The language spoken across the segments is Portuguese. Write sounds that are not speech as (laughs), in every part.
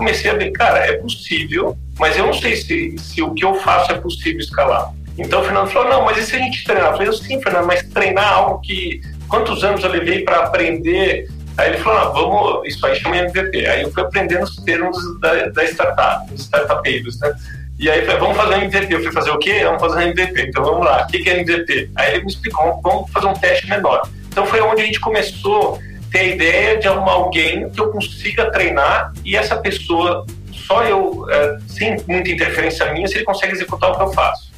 comecei a ver, cara, é possível, mas eu não sei se, se o que eu faço é possível escalar. Então o Fernando falou, não, mas e se a gente treinar? Eu falei, sim, Fernando, mas treinar algo que... Quantos anos eu levei para aprender Aí ele falou, ah, vamos, isso aí chama MVP. Aí eu fui aprendendo os termos da, da startup, dos startupeiros, né? E aí falei, vamos fazer um MVP. Eu fui fazer o quê? Vamos fazer um MVP. Então vamos lá, o que é MVP? Aí ele me explicou, vamos fazer um teste menor. Então foi onde a gente começou ter a ideia de arrumar alguém que eu consiga treinar e essa pessoa, só eu, é, sem muita interferência minha, se ele consegue executar o que eu faço.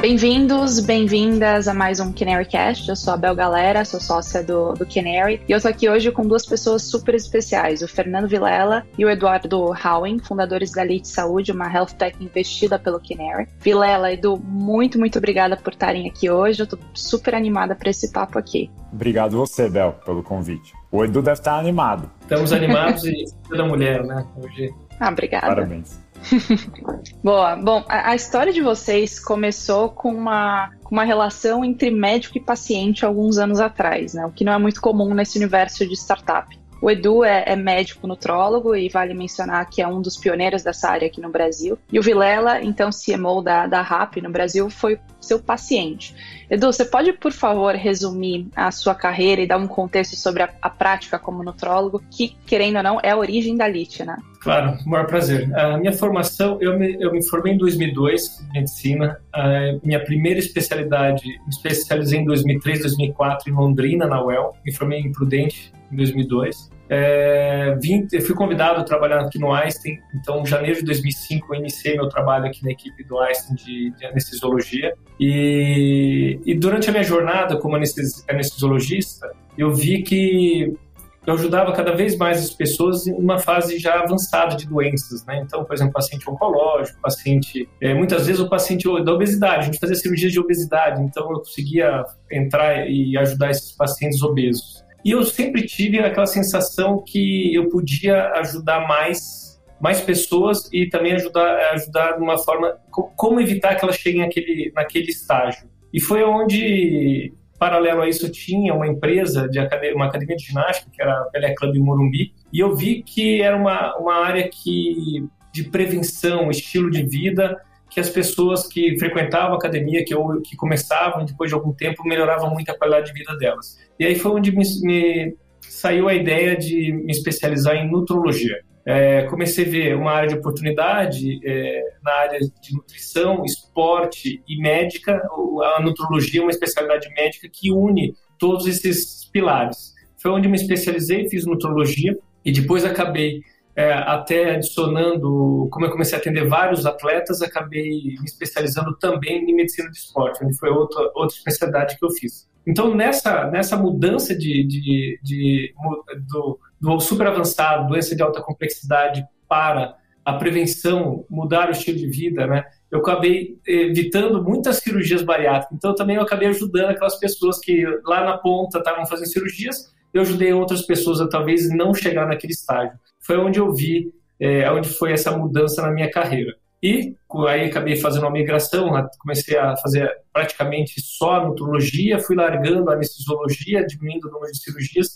Bem-vindos, bem-vindas a mais um CanaryCast. Eu sou a Bel Galera, sou sócia do, do Canary. E eu tô aqui hoje com duas pessoas super especiais, o Fernando Vilela e o Eduardo Howen, fundadores da Elite Saúde, uma health tech investida pelo Canary. Vilela, Edu, muito, muito obrigada por estarem aqui hoje. Eu tô super animada para esse papo aqui. Obrigado você, Bel, pelo convite. O Edu deve estar animado. Estamos animados e (laughs) toda mulher, né? Hoje. Ah, obrigada. Parabéns. (laughs) Boa. Bom, a, a, história de vocês começou com uma, uma relação entre médico e paciente alguns anos atrás, né? O que não é muito comum nesse universo de startup. O Edu é, é, médico nutrólogo e vale mencionar que é um dos pioneiros dessa área aqui no Brasil. E o Vilela, então CMO da, da RAP no Brasil, foi seu paciente. Edu, você pode, por favor, resumir a sua carreira e dar um contexto sobre a, a prática como nutrólogo, que, querendo ou não, é a origem da LIT, né? Claro, maior prazer. A minha formação, eu me, eu me formei em 2002 em medicina. A minha primeira especialidade, me especializei em 2003, 2004 em Londrina, na UEL. Me formei em Prudente em 2002. É, vim, eu fui convidado a trabalhar aqui no Einstein, então em janeiro de 2005 eu iniciei meu trabalho aqui na equipe do Einstein de, de anestesiologia e, e, durante a minha jornada como anestesiologista eu vi que eu ajudava cada vez mais as pessoas em uma fase já avançada de doenças, né? Então, por exemplo, paciente oncológico, paciente, é, muitas vezes o paciente da obesidade, a gente fazia cirurgia de obesidade, então eu conseguia entrar e ajudar esses pacientes obesos. E eu sempre tive aquela sensação que eu podia ajudar mais mais pessoas e também ajudar ajudar de uma forma como evitar que elas cheguem naquele naquele estágio. E foi onde paralelo a isso tinha uma empresa de academia, uma academia de ginástica que era a Pelé Club Morumbi e eu vi que era uma uma área que de prevenção, estilo de vida que as pessoas que frequentavam a academia, que, ou, que começavam depois de algum tempo, melhoravam muito a qualidade de vida delas. E aí foi onde me, me saiu a ideia de me especializar em nutrologia. É, comecei a ver uma área de oportunidade é, na área de nutrição, esporte e médica. A nutrologia é uma especialidade médica que une todos esses pilares. Foi onde me especializei, fiz nutrologia e depois acabei é, até adicionando, como eu comecei a atender vários atletas, acabei me especializando também em medicina de esporte, onde foi outra, outra especialidade que eu fiz. Então, nessa, nessa mudança de, de, de do, do super avançado, doença de alta complexidade, para a prevenção, mudar o estilo de vida, né? Eu acabei evitando muitas cirurgias bariátricas. Então, também eu acabei ajudando aquelas pessoas que lá na ponta estavam fazendo cirurgias. Eu ajudei outras pessoas a talvez não chegar naquele estágio foi onde eu vi, é, onde foi essa mudança na minha carreira. E aí acabei fazendo uma migração, comecei a fazer praticamente só nutrologia, fui largando a anestesiologia, diminuindo o número de cirurgias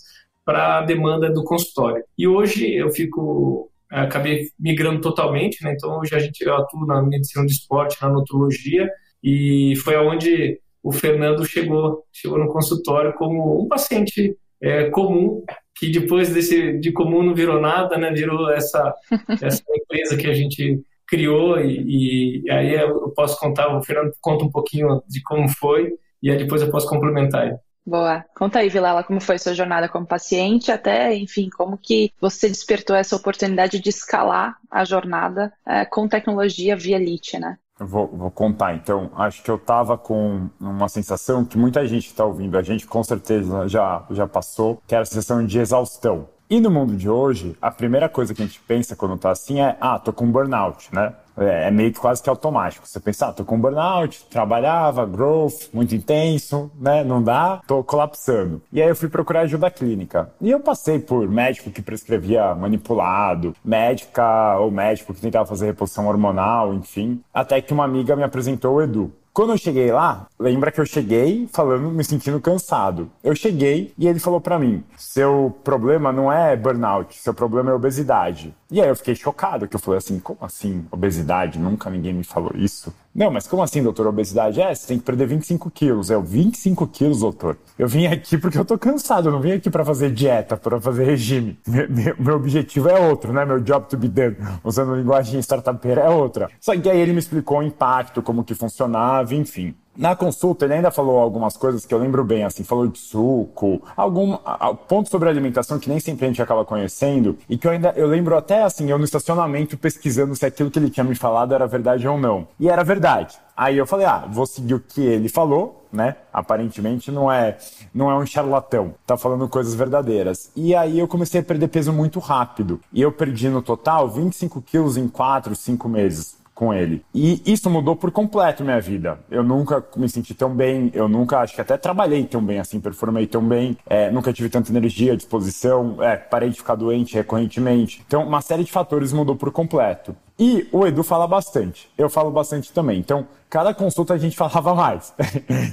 para a demanda do consultório. E hoje eu fico acabei migrando totalmente, né? Então hoje a gente eu atuo na medicina de esporte, na nutrologia e foi aonde o Fernando chegou, chegou no consultório como um paciente é, comum que depois desse de comum não virou nada, né? Virou essa (laughs) essa empresa que a gente criou e, e, aí eu posso contar, o Fernando conta um pouquinho de como foi e aí depois eu posso complementar. Boa. Conta aí, Vilela, como foi sua jornada como paciente, até, enfim, como que você despertou essa oportunidade de escalar a jornada é, com tecnologia via LIT, né? Vou, vou, contar, então. Acho que eu estava com uma sensação que muita gente está ouvindo, a gente com certeza já, já passou, que era a sensação de exaustão. E no mundo de hoje, a primeira coisa que a gente pensa quando tá assim é, ah, tô com burnout, né? É, é meio que quase que automático. Você pensa, ah, tô com burnout, trabalhava, growth, muito intenso, né? Não dá, tô colapsando. E aí eu fui procurar ajuda clínica. E eu passei por médico que prescrevia manipulado, médica ou médico que tentava fazer reposição hormonal, enfim. Até que uma amiga me apresentou o Edu. Quando eu cheguei lá, lembra que eu cheguei falando, me sentindo cansado. Eu cheguei e ele falou para mim: seu problema não é burnout, seu problema é obesidade. E aí eu fiquei chocado, que eu falei assim: como assim obesidade? Nunca ninguém me falou isso. Não, mas como assim, doutor, obesidade? É, você tem que perder 25 quilos. É, 25 quilos, doutor. Eu vim aqui porque eu tô cansado, eu não vim aqui para fazer dieta, para fazer regime. Meu, objetivo é outro, né? Meu job to be done, usando linguagem startupeira, é outra. Só que aí ele me explicou o impacto, como que funcionava, enfim. Na consulta, ele ainda falou algumas coisas que eu lembro bem, assim, falou de suco, algum ponto sobre alimentação que nem sempre a gente acaba conhecendo, e que eu ainda, eu lembro até, assim, eu no estacionamento pesquisando se aquilo que ele tinha me falado era verdade ou não. E era verdade. Aí eu falei, ah, vou seguir o que ele falou, né? Aparentemente não é, não é um charlatão, tá falando coisas verdadeiras. E aí eu comecei a perder peso muito rápido. E eu perdi no total 25 quilos em 4, 5 meses com ele. E isso mudou por completo minha vida. Eu nunca me senti tão bem, eu nunca, acho que até trabalhei tão bem, assim, performei tão bem, é, nunca tive tanta energia, disposição, é, parei de ficar doente recorrentemente. Então, uma série de fatores mudou por completo. E o Edu fala bastante, eu falo bastante também. Então, cada consulta a gente (laughs) falava mais.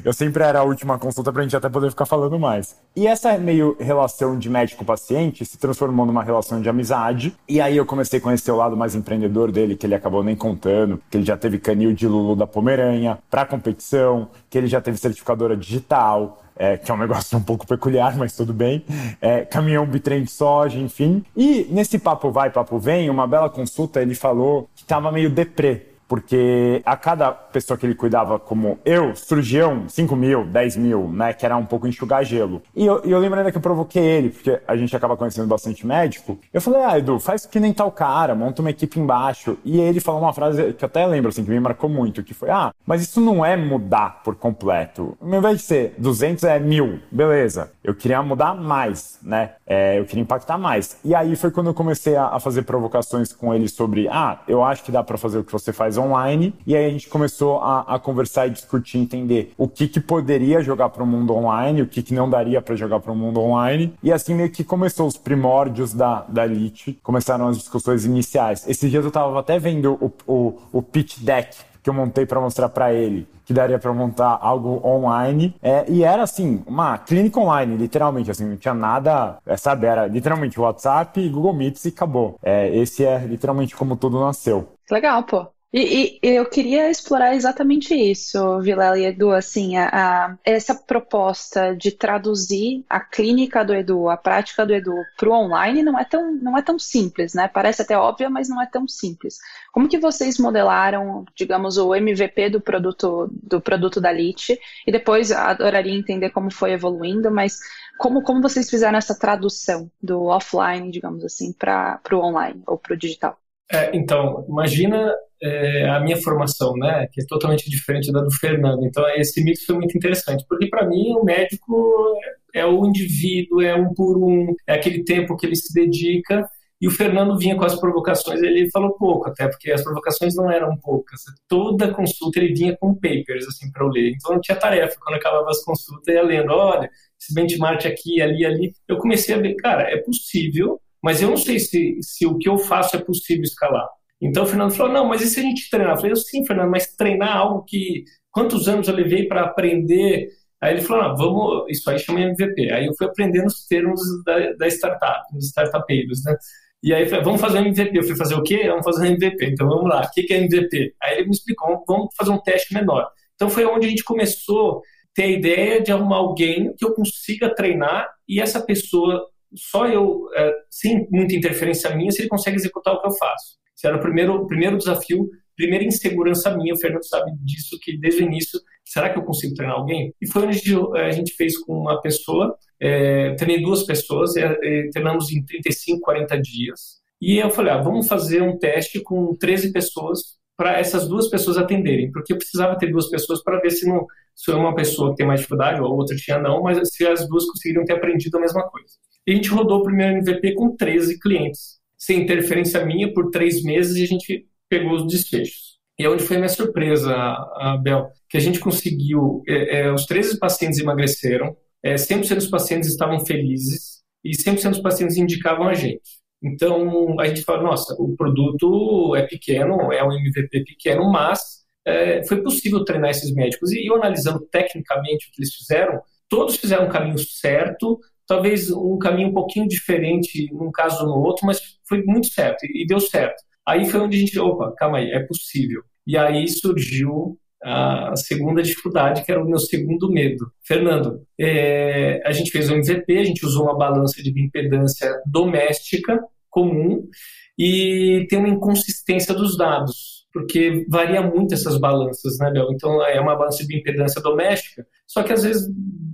eu sempre era a última consulta pra gente até poder ficar falando mais. E essa meio relação de médico-paciente se transformou numa relação de amizade. E aí eu comecei a conhecer o lado mais empreendedor dele, que ele acabou nem contando, que ele já teve canil de Lulu da Pomeranha pra competição, que ele já teve certificadora digital, é, que é um negócio um pouco peculiar, mas tudo bem. É, caminhão bitrem de soja, enfim. E nesse papo vai, papo vem, uma bela consulta, ele falou que estava meio deprê porque a cada pessoa que ele cuidava, como eu, surgiam 5 mil, 10 mil, né? Que era um pouco enxugar gelo. E eu, eu ainda que eu provoquei ele, porque a gente acaba conhecendo bastante médico. Eu falei, ah, Edu, faz que nem tal cara, monta uma equipe embaixo. E ele falou uma frase que eu até lembro, assim, que me marcou muito, que foi, ah, mas isso não é mudar por completo. Ao invés de ser 200, é mil, beleza. Eu queria mudar mais, né? É, eu queria impactar mais. E aí foi quando eu comecei a, a fazer provocações com ele sobre, ah, eu acho que dá para fazer o que você faz online. E aí a gente começou a, a conversar e discutir, entender o que, que poderia jogar para o mundo online, o que, que não daria para jogar para o mundo online. E assim meio que começou os primórdios da, da Elite, começaram as discussões iniciais. Esses dias eu estava até vendo o, o, o pitch deck que eu montei para mostrar para ele que daria para montar algo online. É, e era assim, uma clínica online, literalmente, assim, não tinha nada, é, sabe? Era literalmente WhatsApp, Google Meets e acabou. É, esse é literalmente como tudo nasceu. Legal, pô. E, e, eu queria explorar exatamente isso, Vilela e Edu, assim, a, a, essa proposta de traduzir a clínica do Edu, a prática do Edu para o online não é, tão, não é tão simples, né? Parece até óbvio, mas não é tão simples. Como que vocês modelaram, digamos, o MVP do produto, do produto da Lite? E depois adoraria entender como foi evoluindo, mas como, como vocês fizeram essa tradução do offline, digamos assim, para o online ou para o digital? É, então, imagina é, a minha formação, né, que é totalmente diferente da do Fernando. Então, esse mix foi muito interessante, porque para mim o médico é o indivíduo, é um por um, é aquele tempo que ele se dedica. E o Fernando vinha com as provocações, ele falou pouco, até porque as provocações não eram poucas. Toda consulta ele vinha com papers assim para eu ler. Então não tinha tarefa quando acabava as consultas, ia lendo, olha, esse benchmark aqui, ali, ali. Eu comecei a ver, cara, é possível, mas eu não sei se, se o que eu faço é possível escalar. Então o Fernando falou: não, mas e se a gente treinar? Eu falei: sim, Fernando, mas treinar algo que. Quantos anos eu levei para aprender? Aí ele falou: vamos, isso aí chama MVP. Aí eu fui aprendendo os termos da, da startup, dos startupeiros, né? E aí, falei, vamos fazer um MVP. Eu fui fazer o quê? Vamos fazer um MVP. Então vamos lá, o que é MVP? Aí ele me explicou: vamos fazer um teste menor. Então foi onde a gente começou a ter a ideia de arrumar alguém que eu consiga treinar e essa pessoa, só eu, é, sem muita interferência minha, se ele consegue executar o que eu faço. Esse era o primeiro, o primeiro desafio, primeira insegurança minha. O Fernando sabe disso, que desde o início, será que eu consigo treinar alguém? E foi onde a gente fez com uma pessoa, é, treinei duas pessoas, é, é, treinamos em 35, 40 dias. E eu falei, ah, vamos fazer um teste com 13 pessoas para essas duas pessoas atenderem, porque eu precisava ter duas pessoas para ver se não se uma pessoa tem mais dificuldade ou a outra tinha não, mas se as duas conseguiriam ter aprendido a mesma coisa. E a gente rodou o primeiro MVP com 13 clientes sem interferência minha por três meses e a gente pegou os desfechos. E é onde foi minha surpresa, Abel, que a gente conseguiu, é, é, os 13 pacientes emagreceram, é, 100% dos pacientes estavam felizes e 100% dos pacientes indicavam a gente. Então, a gente fala, nossa, o produto é pequeno, é um MVP pequeno, mas é, foi possível treinar esses médicos. E eu analisando tecnicamente o que eles fizeram, todos fizeram o caminho certo, talvez um caminho um pouquinho diferente num caso ou no outro, mas foi muito certo e deu certo. Aí foi onde a gente, opa, calma aí, é possível. E aí surgiu a segunda dificuldade, que era o meu segundo medo. Fernando, é, a gente fez o MVP, a gente usou uma balança de impedância doméstica comum e tem uma inconsistência dos dados, porque varia muito essas balanças, né, Bel? Então é uma balança de impedância doméstica, só que às vezes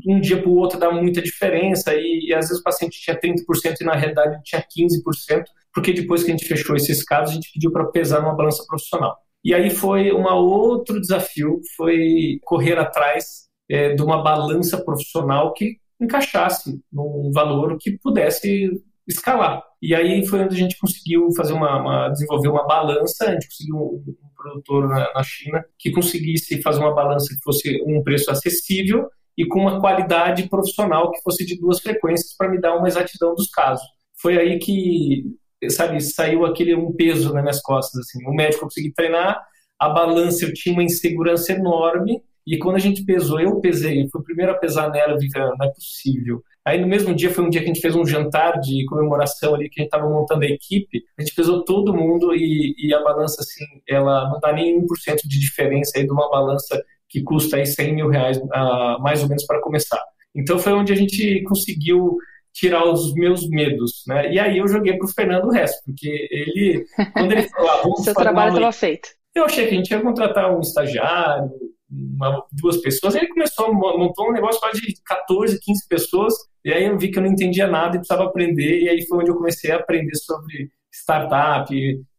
um dia para o outro dá muita diferença e, e, às vezes o paciente tinha 30% e na realidade tinha 15%, porque depois que a gente fechou esses casos, a gente pediu para pesar numa balança profissional. E aí foi um outro desafio, foi correr atrás é, de uma balança profissional que encaixasse num valor que pudesse escalar. E aí foi onde a gente conseguiu fazer uma, uma desenvolver uma balança, a gente conseguiu um, um produtor na, na, China que conseguisse fazer uma balança que fosse um preço acessível e com uma qualidade profissional que fosse de duas frequências para me dar uma exatidão dos casos. Foi aí que sabe, saiu aquele um peso nas minhas costas, assim. O médico eu consegui treinar, a balança eu tinha uma insegurança enorme, e quando a gente pesou, eu pesei, fui o primeiro a pesar nela, eu vi que não é possível. Aí no mesmo dia foi um dia que a gente fez um jantar de comemoração ali, que a gente estava montando a equipe, a gente pesou todo mundo e, e a balança, assim, ela não dá nem 1% de diferença aí de uma balança que custa aí 100 mil reais, uh, mais ou menos, para começar. Então foi onde a gente conseguiu tirar os meus medos, né? E aí eu joguei para o Fernando o resto, porque ele, quando ele falou, ah, vamos (laughs) Seu trabalho estava feito. Eu achei que a gente ia contratar um estagiário, uma, duas pessoas, ele começou, montou um negócio quase de 14, 15 pessoas, e aí eu vi que eu não entendia nada e precisava aprender, e aí foi onde eu comecei a aprender sobre startup,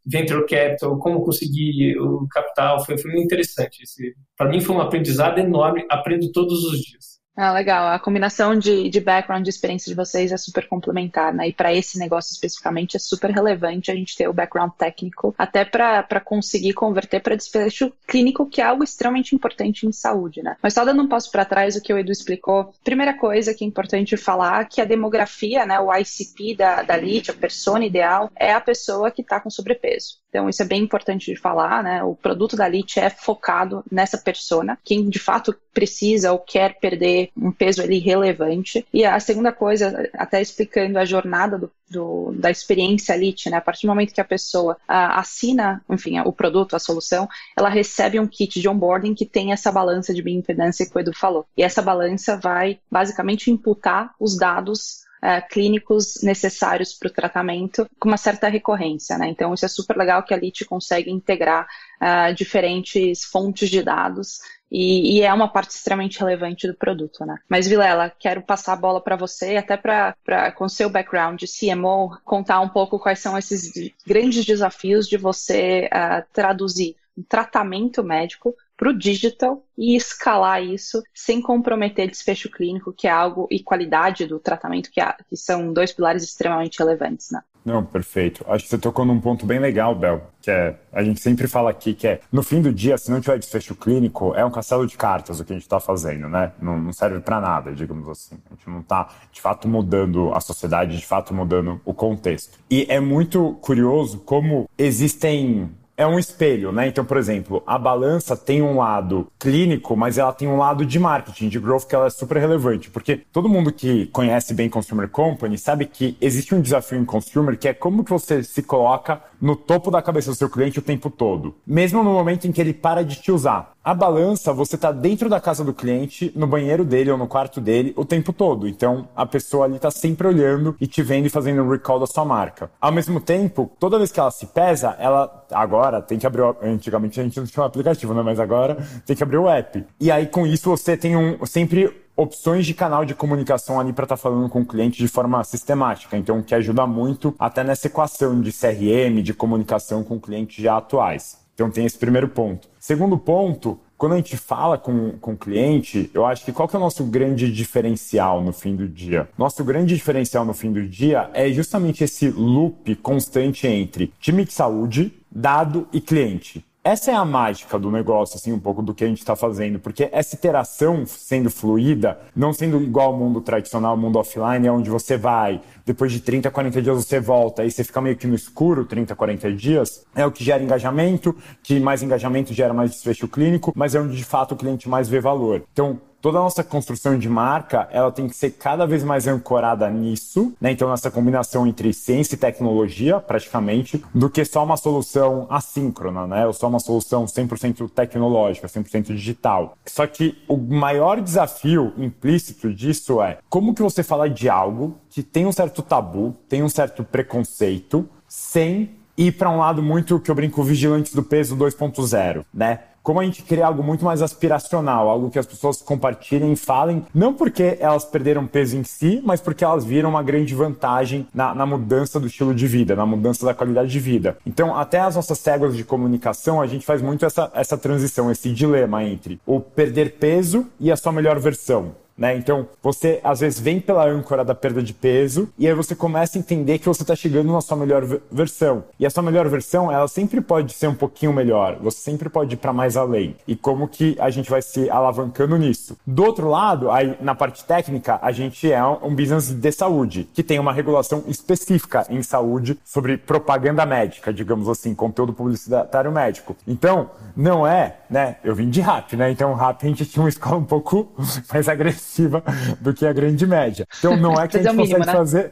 venture capital, como conseguir o capital, foi, foi muito interessante. Para mim foi um aprendizado enorme, aprendo todos os dias. Ah, legal. A combinação de, de background, de experiência de vocês é super complementar, né? E para esse negócio especificamente é super relevante a gente ter o background técnico, até para conseguir converter para desfecho clínico, que é algo extremamente importante em saúde, né? Mas só dando um passo para trás, o que o Edu explicou, primeira coisa que é importante falar que a demografia, né, o ICP da, da LIT, a persona ideal, é a pessoa que está com sobrepeso. Então, isso é bem importante de falar, né? O produto da LIT é focado nessa persona, quem de fato precisa ou quer perder um peso ali relevante. E a segunda coisa, até explicando a jornada do, do, da experiência LIT, né? A partir do momento que a pessoa a, assina, enfim, o produto, a solução, ela recebe um kit de onboarding que tem essa balança de bioimpedância que o Edu falou. E essa balança vai basicamente imputar os dados uh, clínicos necessários para o tratamento com uma certa recorrência, né? Então, isso é super legal que a LIT consegue integrar uh, diferentes fontes de dados e, e, é uma parte extremamente relevante do produto, né? Mas, Vilela, quero passar a bola para você, até para, com seu background de CMO, contar um pouco quais são esses grandes desafios de você uh, traduzir um tratamento médico para o digital e escalar isso sem comprometer desfecho clínico, que é algo, e qualidade do tratamento, que, que são dois pilares extremamente relevantes. Né? Não, perfeito. Acho que você tocou num ponto bem legal, Bel, que é, a gente sempre fala aqui que é, no fim do dia, se não tiver desfecho clínico, é um castelo de cartas o que a gente está fazendo, né? Não, não serve para nada, digamos assim. A gente não está, de fato, mudando a sociedade, de fato, mudando o contexto. E é muito curioso como existem é um espelho, né? Então, por exemplo, a balança tem um lado clínico, mas ela tem um lado de marketing, de growth, que ela é super relevante. Porque todo mundo que conhece bem Consumer Company sabe que existe um desafio em consumer que é como que você se coloca no topo da cabeça do seu cliente o tempo todo. Mesmo no momento em que ele para de te usar. A balança, você está dentro da casa do cliente, no banheiro dele ou no quarto dele, o tempo todo. Então, a pessoa ali está sempre olhando e te vendo e fazendo um recall da sua marca. Ao mesmo tempo, toda vez que ela se pesa, ela agora tem que abrir. O... Antigamente a gente não tinha um aplicativo, né? Mas agora tem que abrir o app. E aí, com isso, você tem um sempre opções de canal de comunicação ali para estar tá falando com o cliente de forma sistemática. Então, que ajuda muito até nessa equação de CRM, de comunicação com clientes já atuais. Então tem esse primeiro ponto. Segundo ponto, quando a gente fala com, com o cliente, eu acho que qual que é o nosso grande diferencial no fim do dia? Nosso grande diferencial no fim do dia é justamente esse loop constante entre time de saúde, dado e cliente. Essa é a mágica do negócio, assim, um pouco do que a gente está fazendo, porque essa iteração sendo fluida, não sendo igual ao mundo tradicional, ao mundo offline, é onde você vai, depois de 30, 40 dias você volta, aí você fica meio que no escuro 30, 40 dias, é o que gera engajamento, que mais engajamento gera mais desfecho clínico, mas é onde de fato o cliente mais vê valor. Então, toda a nossa construção de marca, ela tem que ser cada vez mais ancorada nisso, né? Então, nessa combinação entre ciência e tecnologia, praticamente, do que só uma solução assíncrona, né? Ou só uma solução 100% tecnológica, 100% digital. Só que o maior desafio implícito disso é como que você fala de algo que tem um certo tabu, tem um certo preconceito, sem ir para um lado muito que eu brinco vigilantes do peso 2.0, né? Como a gente cria algo muito mais aspiracional, algo que as pessoas compartilhem e falem, não porque elas perderam peso em si, mas porque elas viram uma grande vantagem na, na mudança do estilo de vida, na mudança da qualidade de vida. Então, até as nossas células de comunicação, a gente faz muito essa, essa transição, esse dilema entre o perder peso e a sua melhor versão. Né? Então, você às vezes vem pela âncora da perda de peso e aí você começa a entender que você está chegando na sua melhor versão. E a sua melhor versão, ela sempre pode ser um pouquinho melhor. Você sempre pode ir para mais além. E como que a gente vai se alavancando nisso? Do outro lado, aí na parte técnica, a gente é um business de saúde, que tem uma regulação específica em saúde sobre propaganda médica, digamos assim, conteúdo publicitário médico. Então, não é, né? Eu vim de rap, né? Então, rap a gente tinha uma escola um pouco (laughs) mais agressiva agressiva do que a grande média. Então não é que a gente consegue né? fazer.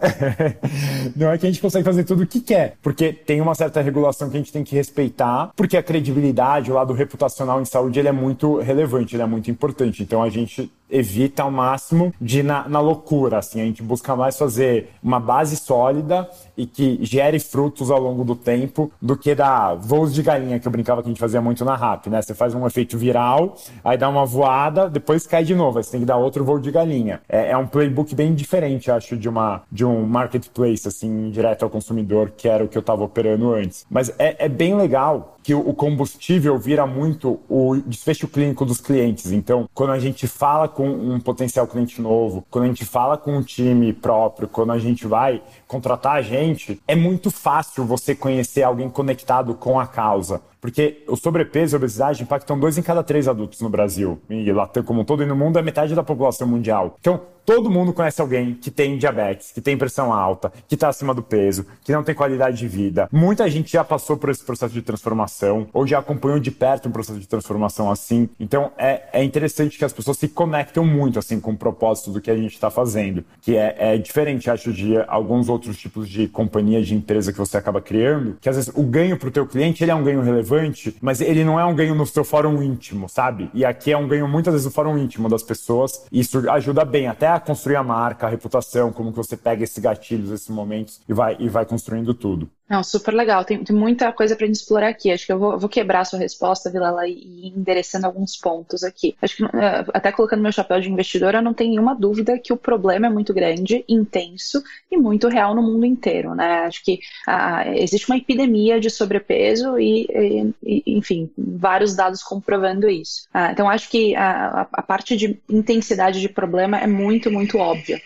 (laughs) não é que a gente consegue fazer tudo o que quer, porque tem uma certa regulação que a gente tem que respeitar, porque a credibilidade, o lado reputacional em saúde, ele é muito relevante, ele é muito importante. Então a gente evita ao máximo de ir na, na loucura, assim, a gente busca mais fazer uma base sólida e que gere frutos ao longo do tempo do que dar voos de galinha, que eu brincava que a gente fazia muito na RAP, né? Você faz um efeito viral, aí dá uma voada, depois cai de novo, aí você tem que dar outro voo de galinha. É, é um playbook bem diferente, acho, de, uma, de um marketplace, assim, direto ao consumidor, que era o que eu estava operando antes. Mas é, é bem legal que o combustível vira muito o desfecho clínico dos clientes. Então, quando a gente fala com um potencial cliente novo, quando a gente fala com um time próprio, quando a gente vai contratar a gente, é muito fácil você conhecer alguém conectado com a causa. Porque o sobrepeso e a obesidade impactam dois em cada três adultos no Brasil. E Latam como um todo e no mundo é metade da população mundial. Então, todo mundo conhece alguém que tem diabetes, que tem pressão alta, que está acima do peso, que não tem qualidade de vida. Muita gente já passou por esse processo de transformação ou já acompanhou de perto um processo de transformação assim. Então é, é interessante que as pessoas se conectem muito assim com o propósito do que a gente está fazendo, que é, é diferente, acho, de alguns outros tipos de companhia, de empresa que você acaba criando, que às vezes o ganho para o teu cliente ele é um ganho relevante, mas ele não é um ganho no seu fórum íntimo, sabe? E aqui é um ganho muitas vezes no fórum íntimo das pessoas. E isso ajuda bem até a construir a marca, a reputação, como que você pega esses gatilhos, esses momentos e vai, e vai construindo tudo. Não, super legal. Tem, tem muita coisa para gente explorar aqui. Acho que eu vou, vou quebrar a sua resposta, Vilala, e endereçando alguns pontos aqui. Acho que, eh, até colocando meu chapéu de investidora, não tem nenhuma dúvida que o problema é muito grande, intenso e muito real no mundo inteiro, né? Acho que ah, existe uma epidemia de sobrepeso e, e, enfim, vários dados comprovando isso. Ah, então, acho que a, a parte de intensidade de problema é muito, muito óbvia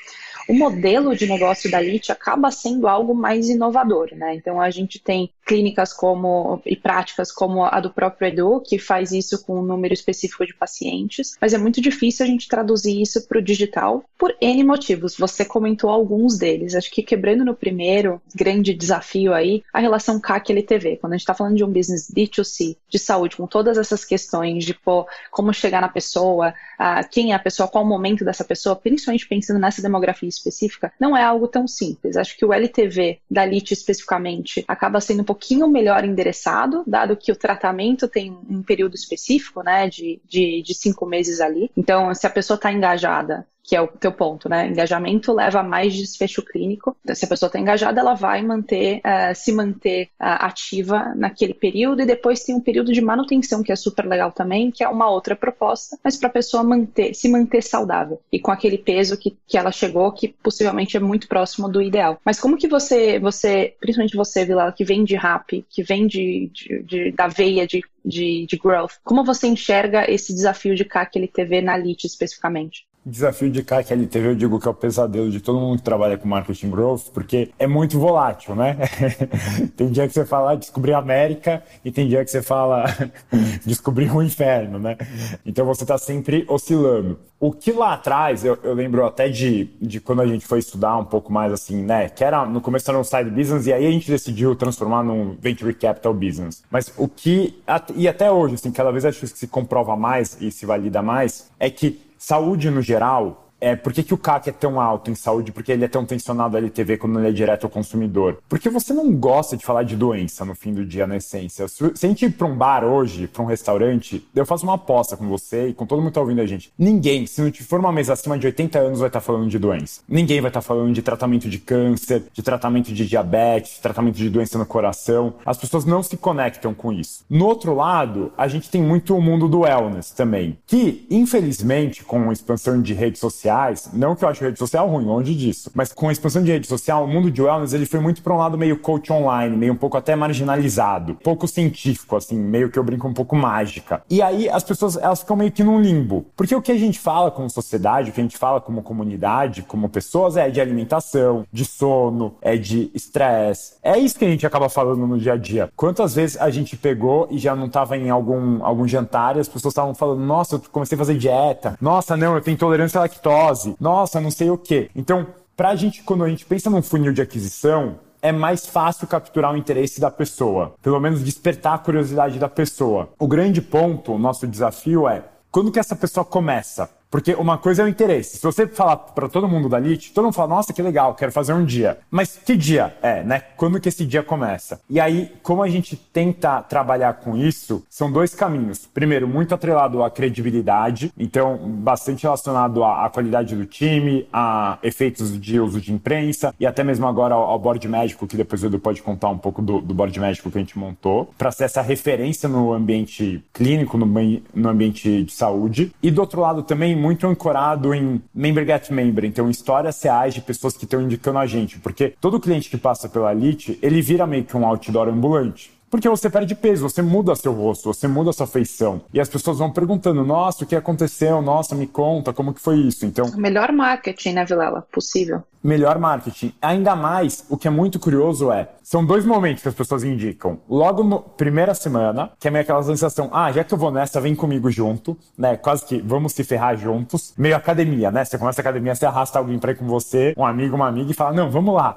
o modelo de negócio da LIT acaba sendo algo mais inovador, né? Então a gente tem clínicas como e práticas como a do próprio Edu, que faz isso com um número específico de pacientes, mas é muito difícil a gente traduzir isso para o digital por N motivos. Você comentou alguns deles. Acho que quebrando no primeiro grande desafio aí, a relação CAC-LTV. Quando a gente está falando de um business D2C de saúde, com todas essas questões de pô, como chegar na pessoa, uh, quem é a pessoa, qual o momento dessa pessoa, principalmente pensando nessa demografia específica, não é algo tão simples. Acho que o LTV da LIT especificamente acaba sendo um pouco pouquinho melhor endereçado, dado que o tratamento tem um período específico, né, de, de, de cinco meses ali. Então, se a pessoa está engajada que é o teu ponto, né? Engajamento leva a mais desfecho clínico. Então, se a pessoa está engajada, ela vai manter, uh, se manter uh, ativa naquele período e depois tem um período de manutenção que é super legal também, que é uma outra proposta, mas para a pessoa manter, se manter saudável e com aquele peso que, que ela chegou, que possivelmente é muito próximo do ideal. Mas como que você, você, principalmente você, Vila, que vem de rap, que vem de, de, de da veia de de, de growth. Como você enxerga esse desafio de CAC LTV na Lite especificamente? Desafio de CAC LTV, eu digo que é o pesadelo de todo mundo que trabalha com marketing growth, porque é muito volátil, né? (laughs) tem dia que você fala ah, descobrir a América e tem dia que você fala (laughs) descobrir o inferno, né? Então você está sempre oscilando. O que lá atrás, eu, eu, lembro até de, de quando a gente foi estudar um pouco mais assim, né? Que era no começo era um side business e aí a gente decidiu transformar num venture capital business. Mas o que, e até hoje, assim, cada vez acho que se comprova mais e se valida mais, é que saúde no geral é, por que, que o CAC é tão alto em saúde? Porque ele é tão tensionado a LTV quando ele é direto ao consumidor? Porque você não gosta de falar de doença no fim do dia, na essência. Se, a gente ir para um bar hoje, para um restaurante, eu faço uma aposta com você e com todo mundo que está ouvindo a gente. Ninguém, se não for uma mesa acima de 80 anos, vai estar tá falando de doença. Ninguém vai estar tá falando de tratamento de câncer, de tratamento de diabetes, tratamento de doença no coração. As pessoas não se conectam com isso. No outro lado, a gente tem muito o mundo do wellness também, que, infelizmente, com a expansão de redes sociais, sociais, não que eu acho rede social ruim, longe disso, mas com a expansão de rede social, o mundo de wellness ele foi muito para um lado meio coach online, meio um pouco até marginalizado, pouco científico, assim, meio que eu brinco um pouco mágica. E aí as pessoas, elas ficam meio que num limbo. Porque o que a gente fala como sociedade, o que a gente fala como comunidade, como pessoas, é de alimentação, de sono, é de estresse. É isso que a gente acaba falando no dia a dia. Quantas vezes a gente pegou e já não estava em algum, algum jantar e as pessoas estavam falando, nossa, eu comecei a fazer dieta. Nossa, não, eu tenho intolerância à lactose lactose, nossa, não sei o quê. Então, para a gente, quando a gente pensa num funil de aquisição, é mais fácil capturar o interesse da pessoa, pelo menos despertar a curiosidade da pessoa. O grande ponto, o nosso desafio é quando que essa pessoa começa? Porque uma coisa é o interesse. Se você falar para todo mundo da LIT, todo mundo fala, nossa, que legal, quero fazer um dia. Mas que dia é, né? Quando que esse dia começa? E aí, como a gente tenta trabalhar com isso, são dois caminhos. Primeiro, muito atrelado à credibilidade, então bastante relacionado à, qualidade do time, a efeitos de uso de imprensa e até mesmo agora ao, ao board médico, que depois o Edu pode contar um pouco do, do board médico que a gente montou, para ser essa referência no ambiente clínico, no, no ambiente de saúde. E do outro lado também, muito ancorado em member get member, então histórias reais de pessoas que estão indicando a gente, porque todo cliente que passa pela Elite, ele vira meio que um outdoor ambulante. Porque você perde peso, você muda seu rosto, você muda sua feição. E as pessoas vão perguntando: nossa, o que aconteceu? Nossa, me conta, como que foi isso? Então. Melhor marketing, né, Vilela? Possível. Melhor marketing. Ainda mais, o que é muito curioso é: são dois momentos que as pessoas indicam. Logo na primeira semana, que é meio aquela sensação: ah, já que eu vou nessa, vem comigo junto, né? Quase que vamos se ferrar juntos. Meio academia, né? Você começa a academia, você arrasta alguém pra ir com você, um amigo, uma amiga, e fala: não, vamos lá.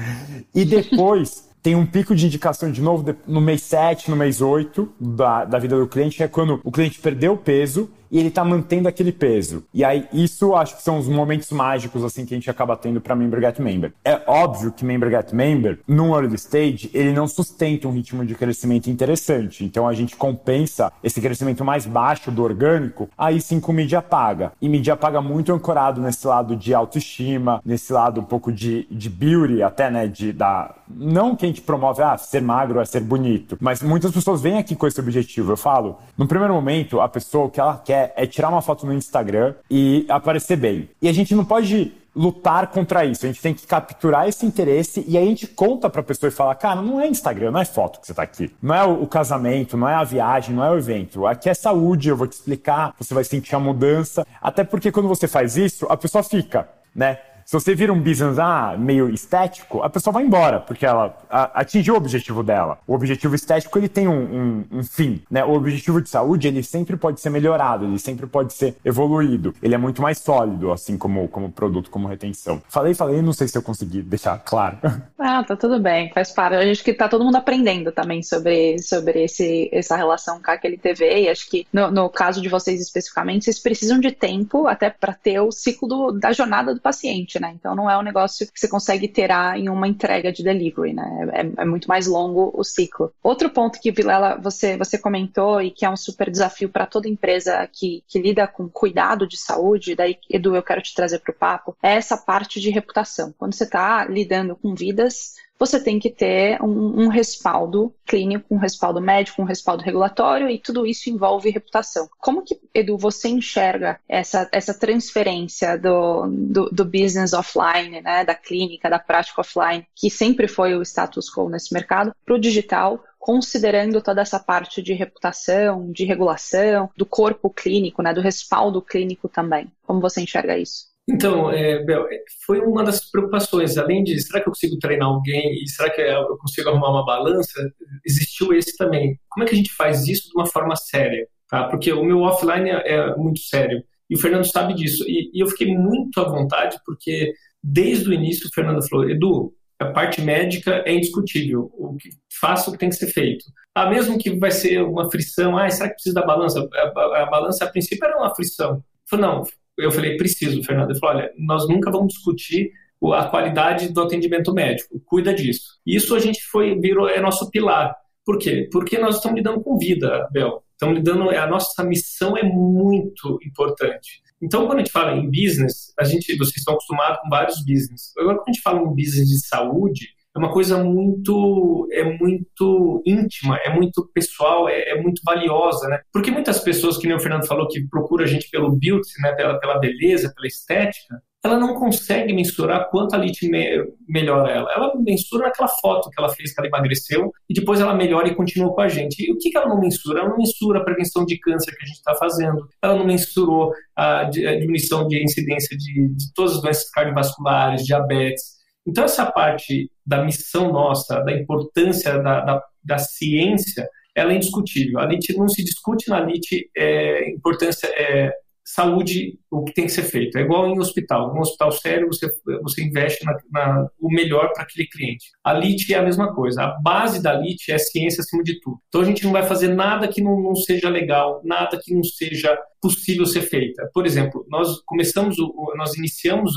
(laughs) e depois tem um pico de indicação de novo no mês 7, no mês 8 da, da vida do cliente, é quando o cliente perdeu peso e ele tá mantendo aquele peso. E aí, isso acho que são os momentos mágicos, assim, que a gente acaba tendo para Member Get Member. É óbvio que Member Get Member, no early stage, ele não sustenta um ritmo de crescimento interessante. Então, a gente compensa esse crescimento mais baixo do orgânico, aí sim com mídia paga. E mídia paga muito ancorado nesse lado de autoestima, nesse lado um pouco de, de beauty, até, né, de, da... Não que a gente promove, ah, ser magro é ser bonito, mas muitas pessoas vêm aqui com esse objetivo. Eu falo, no primeiro momento, a pessoa, o que ela quer é, tirar uma foto no Instagram e aparecer bem. E a gente não pode lutar contra isso. A gente tem que capturar esse interesse e aí a gente conta pra pessoa e fala, cara, não é Instagram, não é foto que você tá aqui. Não é o casamento, não é a viagem, não é o evento. Aqui é saúde, eu vou te explicar, você vai sentir a mudança. Até porque quando você faz isso, a pessoa fica, né? Se você vira um business ah, meio estético, a pessoa vai embora, porque ela atingiu o objetivo dela. O objetivo estético ele tem um, um, um, fim, né? O objetivo de saúde ele sempre pode ser melhorado, ele sempre pode ser evoluído. Ele é muito mais sólido, assim como como produto, como retenção. Falei, falei, não sei se eu consegui deixar claro. (laughs) Ah, tá tudo bem, faz parte. A gente que tá todo mundo aprendendo também sobre sobre esse essa relação com aquele TV e acho que no, no caso de vocês especificamente, vocês precisam de tempo até para ter o ciclo do, da jornada do paciente né? Então não é um negócio que você consegue terá em uma entrega de delivery, né? É, é muito mais longo o ciclo. Outro ponto que, Vilela, você, você comentou e que é um super desafio para toda empresa que, que lida com cuidado de saúde, daí, Edu, eu quero te trazer para o papo, é essa parte de reputação. Quando você está lidando com vidas, você tem que ter um, um, respaldo clínico, um respaldo médico, um respaldo regulatório, e tudo isso envolve reputação. Como que, Edu, você enxerga essa, essa transferência do, do, do business offline, né, da clínica, da prática offline, que sempre foi o status quo nesse mercado, para o digital? considerando toda essa parte de reputação, de regulação, do corpo clínico, né, do respaldo clínico também. Como você enxerga isso? Então, é, Bel, foi uma das preocupações. Além de, será que eu consigo treinar alguém e será que eu consigo arrumar uma balança? Existiu esse também. Como é que a gente faz isso de uma forma séria? Tá? Porque o meu offline é, é muito sério. E o Fernando sabe disso. E, e eu fiquei muito à vontade porque desde o início o Fernando falou, Edu, a parte médica é indiscutível. O que faça o que tem que ser feito. Ah, mesmo que vai ser uma frição, ah, será que precisa da balança? A, a, a balança, a princípio, era uma frição. Eu falei, não, eu falei, preciso, Fernando. Ele falou, olha, nós nunca vamos discutir a qualidade do atendimento médico, cuida disso. Isso a gente foi, virou, é nosso pilar. Por quê? Porque nós estamos lidando com vida, Bel. Estamos lidando, a nossa missão é muito importante. Então, quando a gente fala em business, a gente, vocês estão acostumados com vários business. Agora, quando a gente fala em business de saúde, é uma coisa muito é muito íntima, é muito pessoal, é, é, muito valiosa, né? Porque muitas pessoas, que nem o Fernando falou, que procura a gente pelo beauty, né, pela, pela beleza, pela estética, ela não consegue mensurar quanto a LIT me, melhora ela. Ela mensura naquela foto que ela fez, que ela emagreceu, e depois ela melhora e continua com a gente. E o que, que ela não mensura? Ela não mensura a prevenção de câncer que a gente está fazendo, ela não mensurou a, a diminuição de incidência de, de todas as doenças cardiovasculares, diabetes. Então, essa parte da missão nossa, da importância da, da, da ciência, ela é indiscutível. A LIT não se discute na LIT é, importância é, saúde, o que tem que ser feito. É igual em hospital. Um hospital sério, você, você investe na, na o melhor para aquele cliente. A LIT é a mesma coisa. A base da LIT é ciência acima de tudo. Então a gente não vai fazer nada que não, não seja legal, nada que não seja possível ser feita. Por exemplo, nós começamos, nós iniciamos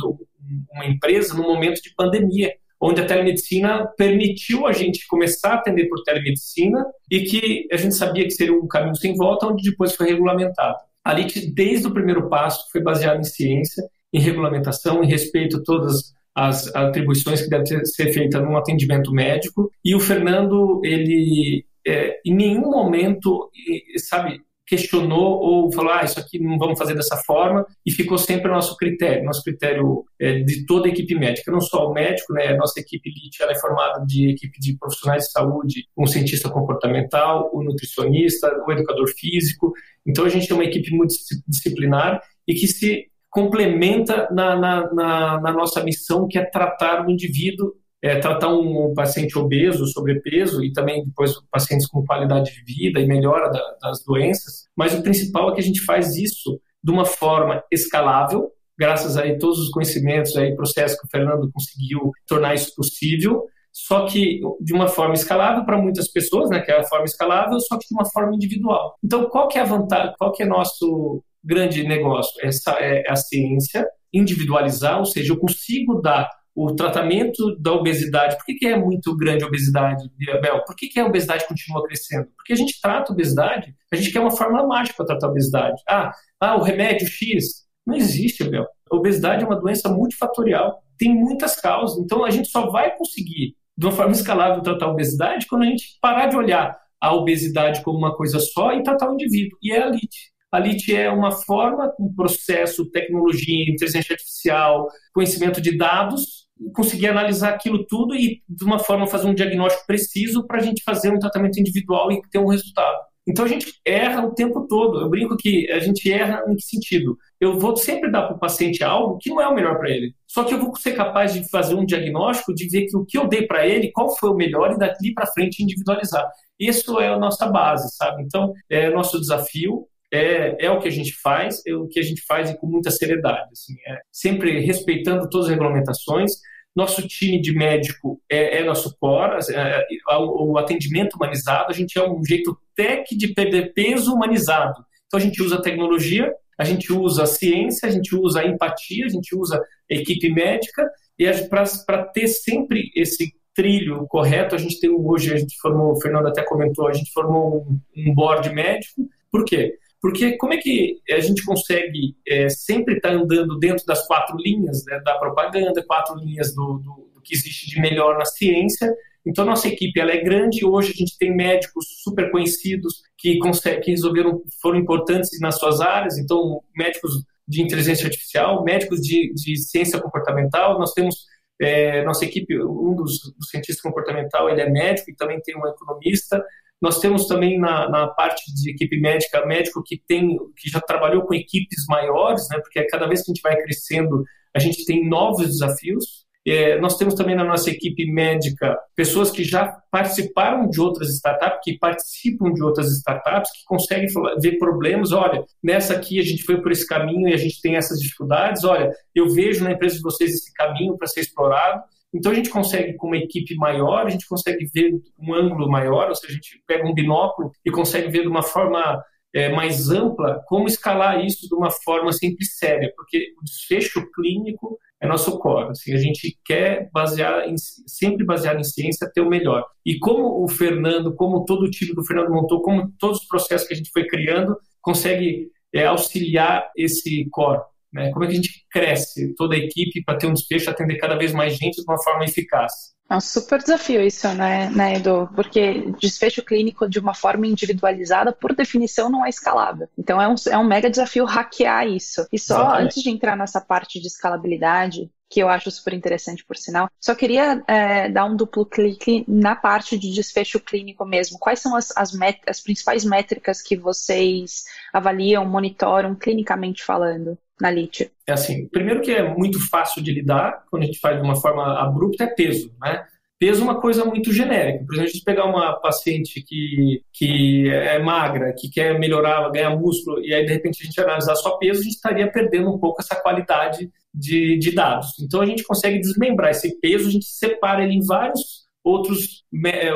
uma empresa no momento de pandemia onde a telemedicina permitiu a gente começar a atender por telemedicina e que a gente sabia que seria um caminho sem volta, onde depois foi regulamentado. A LIT, desde o primeiro passo, foi baseada em ciência, em regulamentação, em respeito a todas as atribuições que devem ser feitas num atendimento médico. E o Fernando, ele, é, em nenhum momento, sabe, questionou ou falou, ah, isso aqui não vamos fazer dessa forma, e ficou sempre o nosso critério, nosso critério é, de toda a equipe médica, não só o médico, né, a nossa equipe elite, ela é formada de equipe de profissionais de saúde, um cientista comportamental, o um nutricionista, o um educador físico, então a gente tem uma equipe multidisciplinar e que se complementa na, na, na, na nossa missão, que é tratar o indivíduo é, tratar um paciente obeso, sobrepeso e também depois pacientes com qualidade de vida e melhora da, das doenças. Mas o principal é que a gente faz isso de uma forma escalável, graças a todos os conhecimentos e processos que o Fernando conseguiu tornar isso possível, só que de uma forma escalável para muitas pessoas, né, que é a forma escalável, só que de uma forma individual. Então, qual que é a vantagem, qual que é nosso grande negócio? Essa é a ciência individualizar, ou seja, eu consigo dar o tratamento da obesidade. Por que, que é muito grande a obesidade, Bel? Por que, que a obesidade continua crescendo? Porque a gente trata a obesidade, a gente quer uma fórmula mágica para tratar a obesidade. Ah, ah, o remédio X. Não existe, Bel. A obesidade é uma doença multifatorial, tem muitas causas. Então a gente só vai conseguir, de uma forma escalável, tratar a obesidade quando a gente parar de olhar a obesidade como uma coisa só e tratar o indivíduo. E é a LIT. A LIT é uma forma, um processo, tecnologia, inteligência artificial, conhecimento de dados conseguir analisar aquilo tudo e, de uma forma, fazer um diagnóstico preciso para a gente fazer um tratamento individual e ter um resultado. Então a gente erra o tempo todo. Eu brinco que a gente erra em que sentido? Eu vou sempre dar para o paciente algo que não é o melhor para ele. Só que eu vou ser capaz de fazer um diagnóstico, de ver que o que eu dei para ele, qual foi o melhor e daqui para frente individualizar. Isso é a nossa base, sabe? Então é nosso desafio é, é o que a gente faz, é o que a gente faz e com muita seriedade, assim, é sempre respeitando todas as regulamentações. Nosso time de médico é, é nosso core, é, o, o, atendimento humanizado, a gente é um jeito tech de perder peso humanizado. Então a gente usa tecnologia, a gente usa a ciência, a gente usa a empatia, a gente usa a equipe médica, e para ter sempre esse trilho correto, a gente tem hoje, a gente formou, o Fernando até comentou, a gente formou um, um board médico, por quê? Porque como é que a gente consegue é, sempre estar tá andando dentro das quatro linhas né, da propaganda, quatro linhas do, do, do que existe de melhor na ciência. Então, nossa equipe ela é grande. Hoje a gente tem médicos super conhecidos que, que resolveram, foram importantes nas suas áreas. Então, médicos de inteligência artificial, médicos de, de ciência comportamental. Nós temos é, nossa equipe, um dos, dos cientistas comportamental, ele é médico e também tem um economista. Nós temos também na, na, parte de equipe médica, médico que tem, que já trabalhou com equipes maiores, né? Porque cada vez que a gente vai crescendo, a gente tem novos desafios. É, nós temos também na nossa equipe médica pessoas que já participaram de outras startups, que participam de outras startups, que conseguem ver problemas. Olha, nessa aqui a gente foi por esse caminho e a gente tem essas dificuldades. Olha, eu vejo na empresa de vocês esse caminho para ser explorado. Então a gente consegue, com uma equipe maior, a gente consegue ver um ângulo maior, ou seja, a gente pega um binóculo e consegue ver de uma forma é, mais ampla como escalar isso de uma forma sempre séria, porque o desfecho clínico é nosso core. Assim, a gente quer basear em, sempre basear em ciência ter o melhor. E como o Fernando, como todo o time do Fernando montou, como todos os processos que a gente foi criando, consegue é, auxiliar esse core. Né? Como é que a gente cresce toda a equipe para ter um desfecho, atender cada vez mais gente de uma forma eficaz? É um super desafio isso, né, né, Edu? Porque desfecho clínico de uma forma individualizada, por definição, não é escalável. Então é um, é um mega desafio hackear isso. E só Exatamente. antes de entrar nessa parte de escalabilidade, que eu acho super interessante, por sinal. Só queria é, dar um duplo clique na parte de desfecho clínico mesmo. Quais são as, as, as, principais métricas que vocês avaliam, monitoram clinicamente falando? Na LIT? É assim, primeiro que é muito fácil de lidar, quando a gente faz de uma forma abrupta, é peso, né? Peso é uma coisa muito genérica. Por exemplo, a gente pegar uma paciente que, que é magra, que quer melhorar, ganhar músculo, e aí de repente a gente analisar só peso, a gente estaria perdendo um pouco essa qualidade de, de dados. Então a gente consegue desmembrar esse peso, a gente separa ele em vários outros,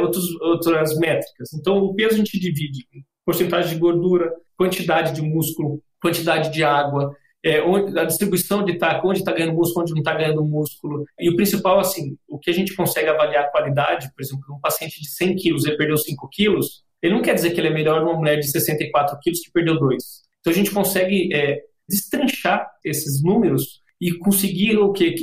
outros, outras métricas. Então o peso a gente divide em porcentagem de gordura, quantidade de músculo, quantidade de água, é, onde, a distribuição de tá, onde está ganhando músculo, onde não está ganhando músculo. E o principal, assim, o que a gente consegue avaliar a qualidade, por exemplo, um paciente de 100 quilos, ele perdeu 5 quilos, ele não quer dizer que ele é melhor uma mulher de 64 quilos que perdeu 2. Então a gente consegue é, destrinchar esses números e conseguir o quê?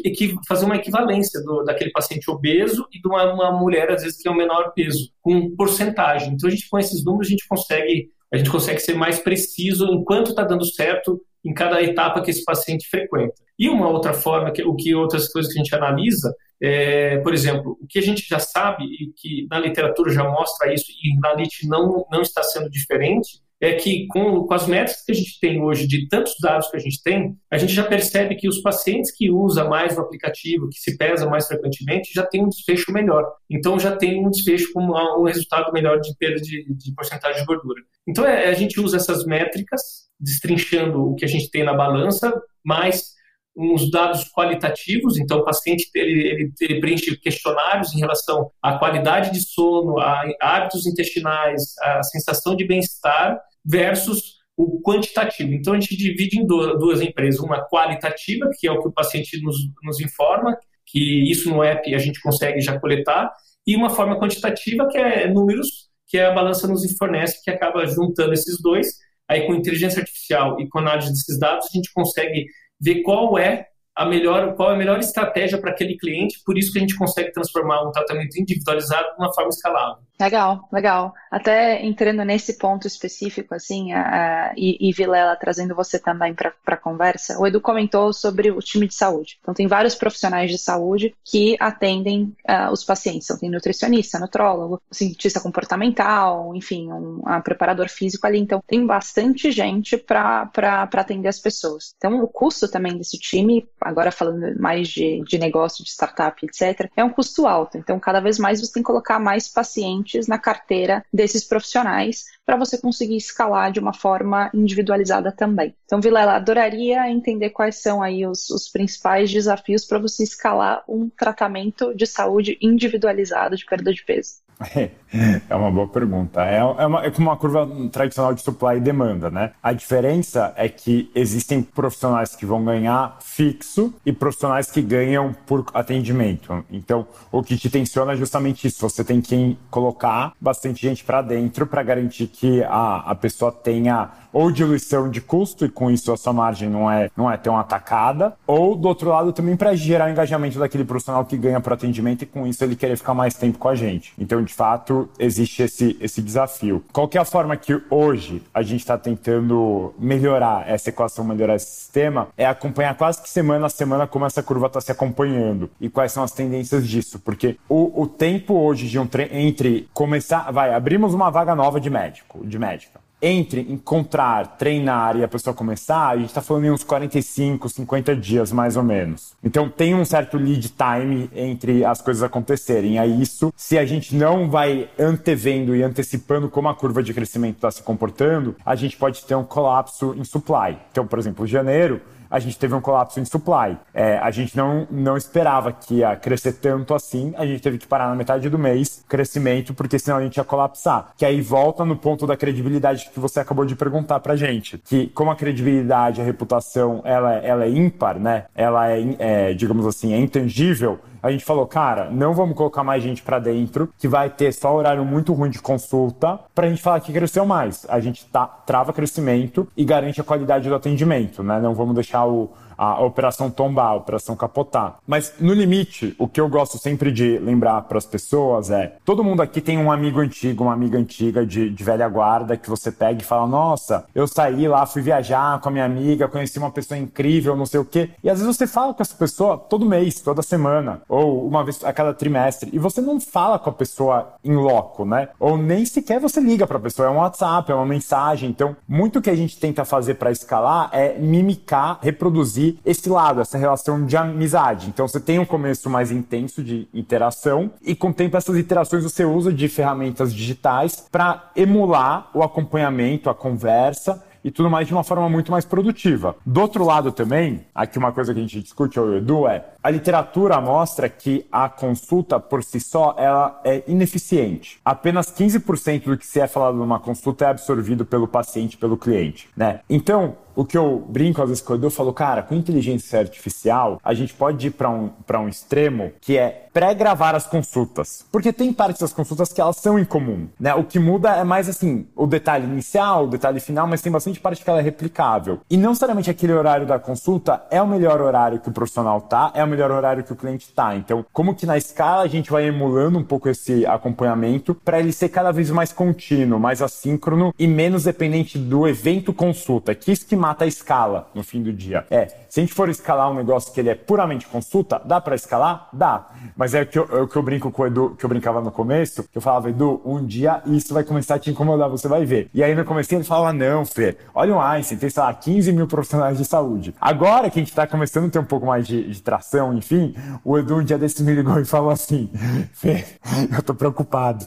fazer uma equivalência do, daquele paciente obeso e de uma, uma mulher, às vezes, que é o menor peso, com porcentagem. Então, a gente, com esses números, a gente consegue, a gente consegue ser mais preciso em quanto está dando certo em cada etapa que esse paciente frequenta. E uma outra forma, que, o que outras coisas que a gente analisa, é, por exemplo, o que a gente já sabe e que na literatura já mostra isso e na LIT não, não está sendo diferente, é que com, com as métricas que a gente tem hoje, de tantos dados que a gente tem, a gente já percebe que os pacientes que usam mais o aplicativo, que se pesa mais frequentemente, já tem um desfecho melhor. Então, já tem um desfecho com um resultado melhor de perda de, de porcentagem de gordura. Então, é, a gente usa essas métricas, destrinchando o que a gente tem na balança, mais uns dados qualitativos, então o paciente ele, ele, ele, preenche questionários em relação à qualidade de sono, a hábitos intestinais, a sensação de bem-estar versus o quantitativo. Então a gente divide em duas empresas, uma qualitativa, que é o que o paciente nos, nos informa, que isso no app a gente consegue já coletar, e uma forma quantitativa, que é números, que a balança nos fornece, que acaba juntando esses dois. Aí com inteligência artificial e com análise desses dados, a gente consegue ver qual é a melhor, qual é a melhor estratégia para aquele cliente, por isso que a gente consegue transformar um tratamento individualizado de uma forma escalável. Legal, legal. Até entrando nesse ponto específico, assim, a, a, e, e Vilela trazendo você também para a conversa, o Edu comentou sobre o time de saúde. Então, tem vários profissionais de saúde que atendem uh, os pacientes. Então, tem nutricionista, nutrólogo, cientista comportamental, enfim, um, um preparador físico ali. Então, tem bastante gente para atender as pessoas. Então, o custo também desse time, agora falando mais de, de negócio, de startup, etc., é um custo alto. Então, cada vez mais você tem que colocar mais pacientes na carteira desses profissionais para você conseguir escalar de uma forma individualizada também. Então, Vilela, adoraria entender quais são aí os, os principais desafios para você escalar um tratamento de saúde individualizado de perda de peso. (laughs) (laughs) uma boa pergunta. É, é, uma, é como uma curva tradicional de supply e demanda, né? A diferença é que existem profissionais que vão ganhar fixo e profissionais que ganham por atendimento. Então, o que te tensiona é justamente isso. Você tem que colocar bastante gente para dentro para garantir que a, a pessoa tenha ou diluição de custo, e com isso a sua margem não é, não é tão atacada, ou do outro lado também para gerar engajamento daquele profissional que ganha por atendimento e com isso ele querer ficar mais tempo com a gente. Então, de fato, existe esse, esse desafio. Qual é a forma que hoje a gente está tentando melhorar essa equação, melhorar esse sistema? É acompanhar quase que semana a semana como essa curva está se acompanhando e quais são as tendências disso. Porque o, o tempo hoje de um entre começar, vai, abrimos uma vaga nova de médico, de médica entre encontrar, treinar e a pessoa começar, a gente está falando em uns 45, 50 dias mais ou menos. Então tem um certo lead time entre as coisas acontecerem. Aí isso, se a gente não vai antevendo e antecipando como a curva de crescimento está se comportando, a gente pode ter um colapso em supply. Então, por exemplo, janeiro a gente teve um colapso em supply. É, a gente não, não esperava que ia crescer tanto assim, a gente teve que parar na metade do mês crescimento, porque senão a gente ia colapsar. Que aí volta no ponto da credibilidade que você acabou de perguntar pra gente. Que como a credibilidade, a reputação, ela, ela é ímpar, né? Ela é, é digamos assim, é intangível a gente falou, cara, não vamos colocar mais gente para dentro, que vai ter só horário muito ruim de consulta, pra gente falar que cresceu mais. A gente tá, trava crescimento e garante a qualidade do atendimento, né? Não vamos deixar o, a operação tombar, a operação capotar. Mas no limite, o que eu gosto sempre de lembrar para as pessoas é: todo mundo aqui tem um amigo antigo, uma amiga antiga de, de velha guarda que você pega e fala: Nossa, eu saí lá, fui viajar com a minha amiga, conheci uma pessoa incrível, não sei o quê. E às vezes você fala com essa pessoa todo mês, toda semana, ou uma vez a cada trimestre, e você não fala com a pessoa em loco, né? Ou nem sequer você liga para a pessoa, é um WhatsApp, é uma mensagem. Então, muito que a gente tenta fazer para escalar é mimicar, reproduzir esse lado, essa relação de amizade. Então você tem um começo mais intenso de interação e com o tempo essas interações você usa de ferramentas digitais para emular o acompanhamento, a conversa e tudo mais de uma forma muito mais produtiva. Do outro lado também, aqui uma coisa que a gente discute, o Edu, é a literatura mostra que a consulta por si só ela é ineficiente. Apenas 15% do que se é falado numa consulta é absorvido pelo paciente, pelo cliente, né? Então, o que eu brinco às vezes com o Edu, eu falo, cara, com inteligência artificial, a gente pode ir para um, um extremo que é pré-gravar as consultas. Porque tem partes das consultas que elas são em comum, né? O que muda é mais assim, o detalhe inicial, o detalhe final, mas tem bastante parte que ela é replicável. E não necessariamente aquele horário da consulta é o melhor horário que o profissional tá, é o melhor horário que o cliente tá. Então, como que na escala a gente vai emulando um pouco esse acompanhamento para ele ser cada vez mais contínuo, mais assíncrono e menos dependente do evento consulta, que isso que mata a escala no fim do dia. É, se a gente for escalar um negócio que ele é puramente consulta, dá para escalar? Dá. Mas é o que, eu, é o que eu brinco com o Edu, que eu brincava no começo, que eu falava, Edu, um dia isso vai começar a te incomodar, você vai ver. E aí no começo ele falava, não, Fê, olha o Einstein, tem, sei lá, 15 mil profissionais de saúde. Agora que a gente tá começando a ter um pouco mais de, de tração, enfim, o Edu um dia desses me ligou e falou assim, Fê, eu tô preocupado.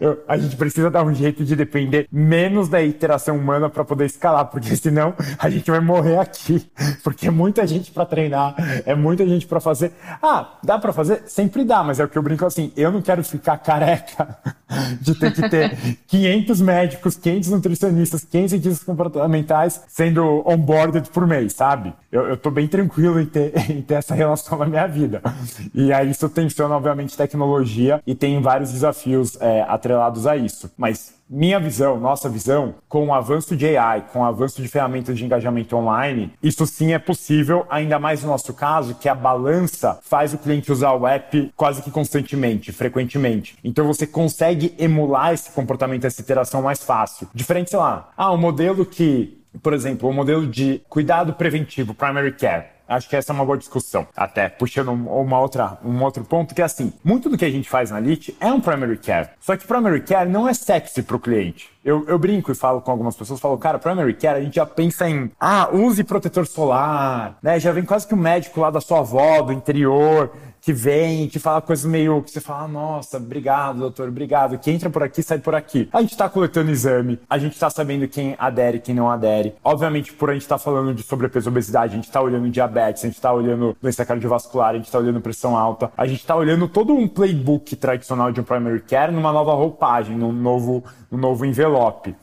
Eu, a gente precisa dar um jeito de depender menos da interação humana para poder escalar, porque senão senão a gente vai morrer aqui, (laughs) porque é muita gente para treinar, é muita gente para fazer. Ah, dá para fazer? Sempre dá, mas é o que eu brinco assim, eu não quero ficar careca (laughs) de ter que ter (laughs) 500 médicos, 500 nutricionistas, 500 cientistas comportamentais sendo onboarded por mês, sabe? Eu, eu tô bem tranquilo em ter, em ter essa relação na minha vida. E aí isso tensiona, obviamente, tecnologia e tem vários desafios é, atrelados a isso. Mas minha visão, nossa visão, com o avanço de AI, com o avanço de ferramentas de engajamento online, isso sim é possível, ainda mais no nosso caso, que a balança faz o cliente usar o app quase que constantemente, frequentemente. Então você consegue emular esse comportamento, essa interação mais fácil. Diferente, sei lá, ah, um modelo que, por exemplo, o um modelo de cuidado preventivo, primary care Acho que essa é uma boa discussão. Até puxando uma outra, um outro ponto que é assim, muito do que a gente faz na Lite é um primary care. Só que primary care não é sexy para o cliente. Eu, eu, brinco e falo com algumas pessoas, falo, cara, primary care, a gente já pensa em, ah, use protetor solar, né? Já vem quase que o médico lá da sua avó, do interior, que vem, que fala coisas meio que você fala, nossa, obrigado, doutor, obrigado. Que entra por aqui, sai por aqui. A gente tá coletando exame, a gente tá sabendo quem adere, quem não adere. Obviamente, por a gente tá falando de sobrepeso obesidade, a gente tá olhando diabetes, a gente tá olhando doença cardiovascular, a gente tá olhando pressão alta, a gente tá olhando todo um playbook tradicional de um primary care numa nova roupagem, num novo, num novo envelope.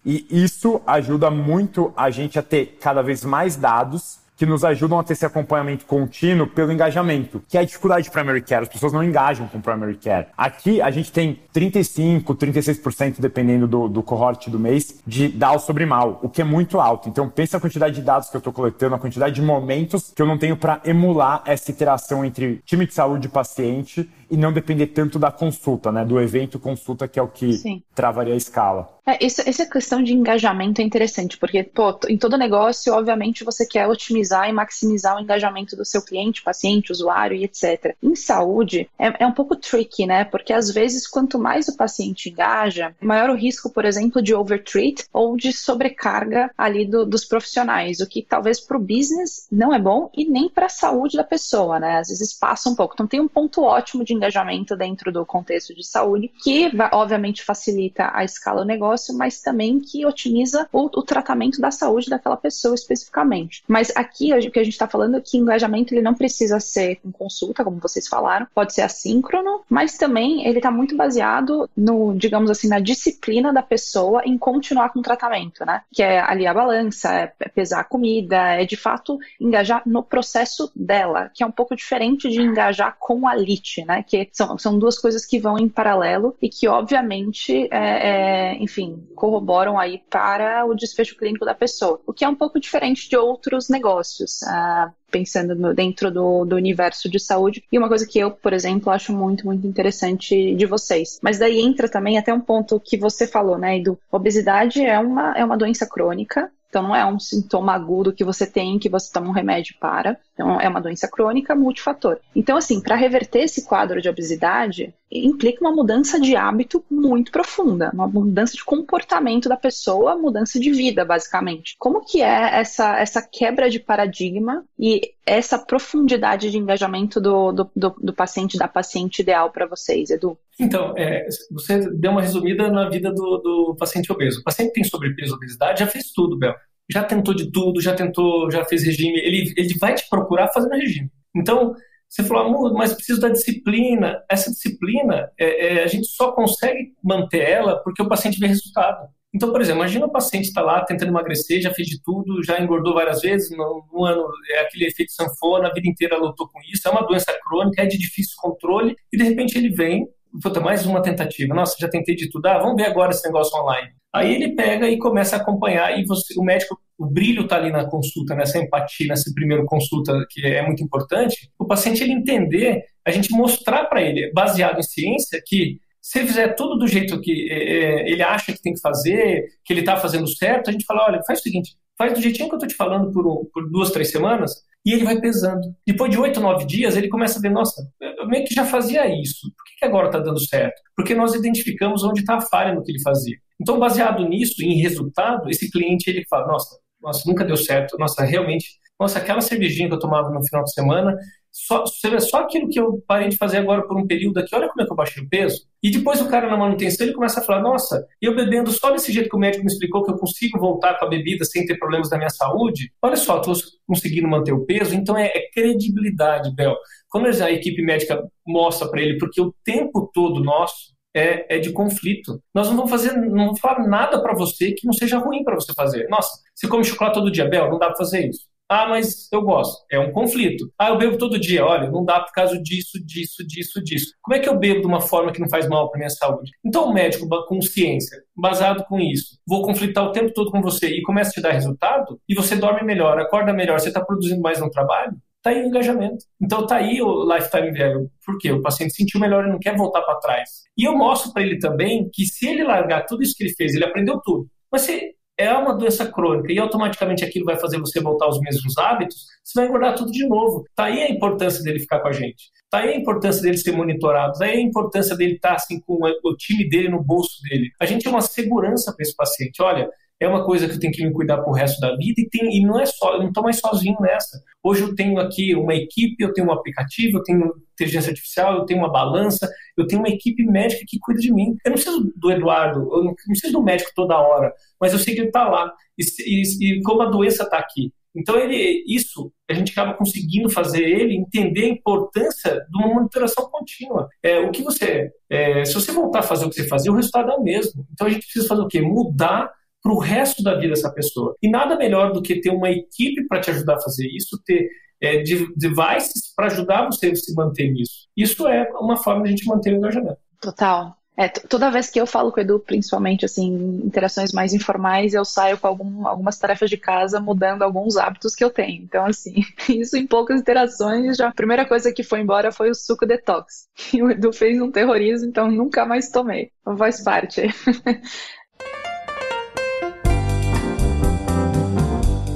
E isso ajuda muito a gente a ter cada vez mais dados que nos ajudam a ter esse acompanhamento contínuo pelo engajamento, que é a dificuldade de primary care. As pessoas não engajam com primary care. Aqui a gente tem 35, 36%, dependendo do, do cohort do mês, de DAO sobre mal, o que é muito alto. Então pensa a quantidade de dados que eu estou coletando, a quantidade de momentos que eu não tenho para emular essa interação entre time de saúde e paciente e não depender tanto da consulta, né? Do evento consulta, que é o que Sim. travaria a escala. É, isso, essa questão de engajamento é interessante, porque, pô, em todo negócio, obviamente, você quer otimizar e maximizar o engajamento do seu cliente, paciente, usuário e etc. Em saúde, é, é um pouco tricky, né? Porque às vezes, quanto mais o paciente engaja, maior o risco, por exemplo, de overtreat ou de sobrecarga ali do, dos profissionais, o que talvez para o business não é bom e nem para a saúde da pessoa, né? Às vezes passa um pouco. Então, tem um ponto ótimo de engajamento dentro do contexto de saúde, que obviamente facilita a escala do negócio, mas também que otimiza o, o tratamento da saúde daquela pessoa especificamente. Mas aqui o que a gente está falando é que engajamento ele não precisa ser com consulta, como vocês falaram, pode ser assíncrono, mas também ele está muito baseado no, digamos assim, na disciplina da pessoa em continuar com o tratamento, né? Que é ali a balança, é pesar a comida, é de fato engajar no processo dela, que é um pouco diferente de engajar com a LIT, né? Que são, são duas coisas que vão em paralelo e que, obviamente, é, é, enfim, corroboram aí para o desfecho clínico da pessoa, o que é um pouco diferente de outros negócios. Uh, pensando no, dentro do, do, universo de saúde. E uma coisa que eu, por exemplo, acho muito, muito interessante de vocês. Mas daí entra também até um ponto que você falou, né, Edu? Obesidade é uma, é uma doença crônica, então, não é um sintoma agudo que você tem, que você toma um remédio para. Então, é uma doença crônica multifator. Então, assim, para reverter esse quadro de obesidade, implica uma mudança de hábito muito profunda, uma mudança de comportamento da pessoa, mudança de vida, basicamente. Como que é essa, essa quebra de paradigma e essa profundidade de engajamento do, do, do, do paciente, da paciente ideal para vocês, Edu? Então, é, você deu uma resumida na vida do, do paciente obeso. O paciente tem sobrepeso, obesidade, já fez tudo, Bel já tentou de tudo, já tentou, já fez regime, ele, ele vai te procurar fazendo regime. Então, você falou, mas preciso da disciplina. Essa disciplina, é, é, a gente só consegue manter ela porque o paciente vê resultado. Então, por exemplo, imagina o paciente está lá tentando emagrecer, já fez de tudo, já engordou várias vezes, no, no, ano é aquele efeito sanfona, a vida inteira lutou com isso, é uma doença crônica, é de difícil controle, e de repente ele vem, puta, mais uma tentativa, nossa, já tentei de tudo, ah, vamos ver agora esse negócio online. Aí ele pega e começa a acompanhar e você, o médico, o brilho está ali na consulta, nessa empatia, nessa primeira consulta que é muito importante. O paciente ele entender, a gente mostrar para ele, baseado em ciência, que se ele fizer tudo do jeito que é, é ele acha que tem que fazer, que ele está fazendo certo, a gente fala, olha, faz o seguinte, faz do jeitinho que eu estou te falando por, por duas, três semanas, e ele vai pesando. Depois de oito, nove dias, ele começa a ver, nossa, eu meio que já fazia isso, por que, que agora está dando certo? Porque nós identificamos onde está a falha no que ele fazia. Então, baseado nisso, em resultado, esse cliente ele fala: nossa, nossa, nunca deu certo, nossa, realmente, nossa, aquela cervejinha que eu tomava no final de semana, só, você vê só aquilo que eu parei de fazer agora por um período aqui, olha como é que eu baixei o peso. E depois o cara na manutenção, ele começa a falar, nossa, eu bebendo só desse jeito que o médico me explicou que eu consigo voltar com a bebida sem ter problemas na minha saúde, olha só, estou conseguindo manter o peso, então é, é credibilidade, Bel. Quando a equipe médica mostra para ele, porque o tempo todo nosso, é, é, de conflito. Nós não vamos fazer, não vamos falar nada para você que não seja ruim para você fazer. Nossa, você come chocolate todo dia, Bel, não dá para fazer isso. Ah, mas eu gosto. É um conflito. Ah, eu bebo todo dia. Olha, não dá por causa disso, disso, disso, disso. Como é que eu bebo de uma forma que não faz mal para minha saúde? Então, o médico com ciência, baseado com isso, vou conflitar o tempo todo com você e começa a te dar resultado, e você dorme melhor, acorda melhor, você está produzindo mais no trabalho, Está aí o engajamento. Então está aí o lifetime value. Por quê? O paciente sentiu melhor e não quer voltar para trás. E eu mostro para ele também que se ele largar tudo isso que ele fez, ele aprendeu tudo. Mas se é uma doença crônica e automaticamente aquilo vai fazer você voltar aos mesmos hábitos, você vai engordar tudo de novo. Está aí a importância dele ficar com a gente. Está aí a importância dele ser monitorado. Está aí a importância dele estar tá, assim, com o time dele no bolso dele. A gente é uma segurança para esse paciente. Olha, é uma coisa que eu tenho que me cuidar pro resto da vida e, tem, e não é só, eu não estou mais sozinho nessa. Hoje eu tenho aqui uma equipe, eu tenho um aplicativo, eu tenho inteligência artificial, eu tenho uma balança, eu tenho uma equipe médica que cuida de mim. Eu não preciso do Eduardo, eu não preciso do médico toda hora, mas eu sei que ele está lá. E, e, e, como a doença está aqui. Então, ele, isso, a gente acaba conseguindo fazer ele entender a importância de uma monitoração contínua. É, o que você, é, se você voltar a fazer o que você fazia, o resultado é o mesmo. Então, a gente precisa fazer o quê? Mudar para o resto da vida dessa pessoa. E nada melhor do que ter uma equipe para te ajudar a fazer isso, ter é, devices para ajudar você a se manter nisso. Isso é uma forma de a gente manter o engajamento. Total. É, toda vez que eu falo com o Edu, principalmente assim, interações mais informais, eu saio com algum, algumas tarefas de casa, mudando alguns hábitos que eu tenho. Então, assim, (laughs) isso em poucas interações, já a primeira coisa que foi embora foi o suco detox. (laughs) E o Edu fez um terrorismo, então nunca mais tomei. Faz parte. (laughs)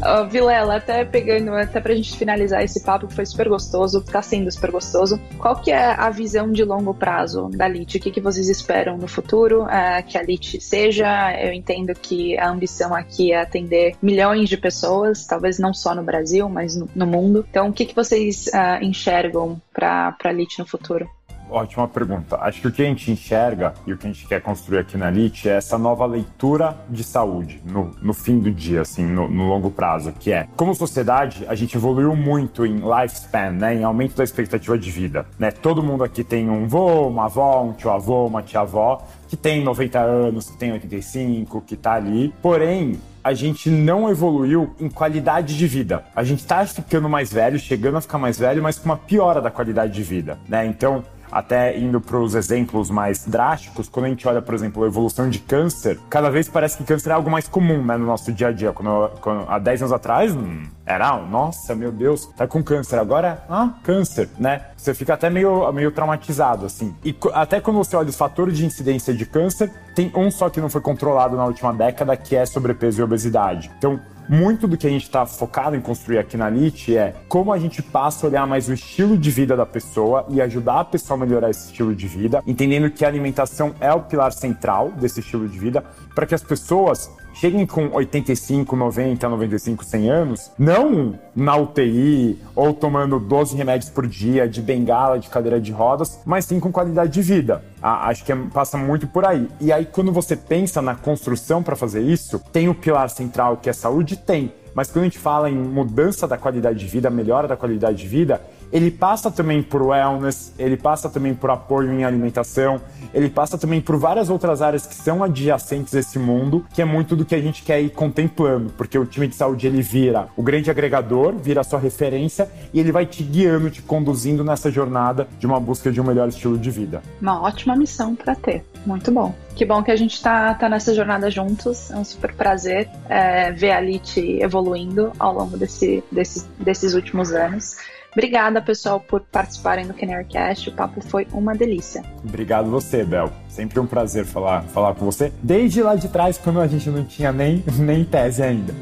Uh, Vilela, até pegando, até pra gente finalizar esse papo que foi super gostoso, tá sendo super gostoso, qual que é a visão de longo prazo da LIT? O que, que vocês esperam no futuro uh, que a LIT seja? Eu entendo que a ambição aqui é atender milhões de pessoas, talvez não só no Brasil, mas no, no mundo. Então, o que, que vocês uh, enxergam para a LIT no futuro? Ótima pergunta. Acho que o que a gente enxerga e o que a gente quer construir aqui na LIT é essa nova leitura de saúde no, no fim do dia, assim, no, no, longo prazo, que é, como sociedade, a gente evoluiu muito em lifespan, né, em aumento da expectativa de vida, né? Todo mundo aqui tem um vô, uma avó, um tio-avô, uma tia-avó, que tem 90 anos, que tem 85, que tá ali. Porém, a gente não evoluiu em qualidade de vida. A gente tá ficando mais velho, chegando a ficar mais velho, mas com uma piora da qualidade de vida, né? Então, até indo para os exemplos mais drásticos, quando a gente olha, por exemplo, a evolução de câncer, cada vez parece que câncer é algo mais comum né, no nosso dia a dia. Quando, quando há 10 anos atrás, hum, era, nossa, meu Deus, tá com câncer. Agora, ah, câncer, né? Você fica até meio, meio traumatizado, assim. E até quando você olha os fatores de incidência de câncer, tem um só que não foi controlado na última década, que é sobrepeso e obesidade. Então, muito do que a gente está focado em construir aqui na NIT é como a gente passa a olhar mais o estilo de vida da pessoa e ajudar a pessoa a melhorar esse estilo de vida, entendendo que a alimentação é o pilar central desse estilo de vida, para que as pessoas cheguem com 85, 90, 95, 100 anos, não na UTI ou tomando 12 remédios por dia, de bengala, de cadeira de rodas, mas sim com qualidade de vida. Ah, acho que é, passa muito por aí. E aí, quando você pensa na construção para fazer isso, tem o pilar central que é saúde? Tem. Mas quando a gente fala em mudança da qualidade de vida, melhora da qualidade de vida, ele passa também por wellness, ele passa também por apoio em alimentação, ele passa também por várias outras áreas que são adjacentes a esse mundo, que é muito do que a gente quer ir contemplando, porque o time de saúde ele vira o grande agregador, vira a sua referência e ele vai te guiando, te conduzindo nessa jornada de uma busca de um melhor estilo de vida. Uma ótima missão para ter, muito bom. Que bom que a gente está tá nessa jornada juntos. É um super prazer é, ver a Lit evoluindo ao longo desse, desse, desses últimos anos. Obrigada, pessoal, por participarem do Canarycast. O papo foi uma delícia. Obrigado você, Bel. Sempre um prazer falar, falar com você. Desde lá de trás, quando a gente não tinha nem, (laughs) nem tese ainda.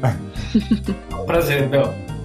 prazer, Bel.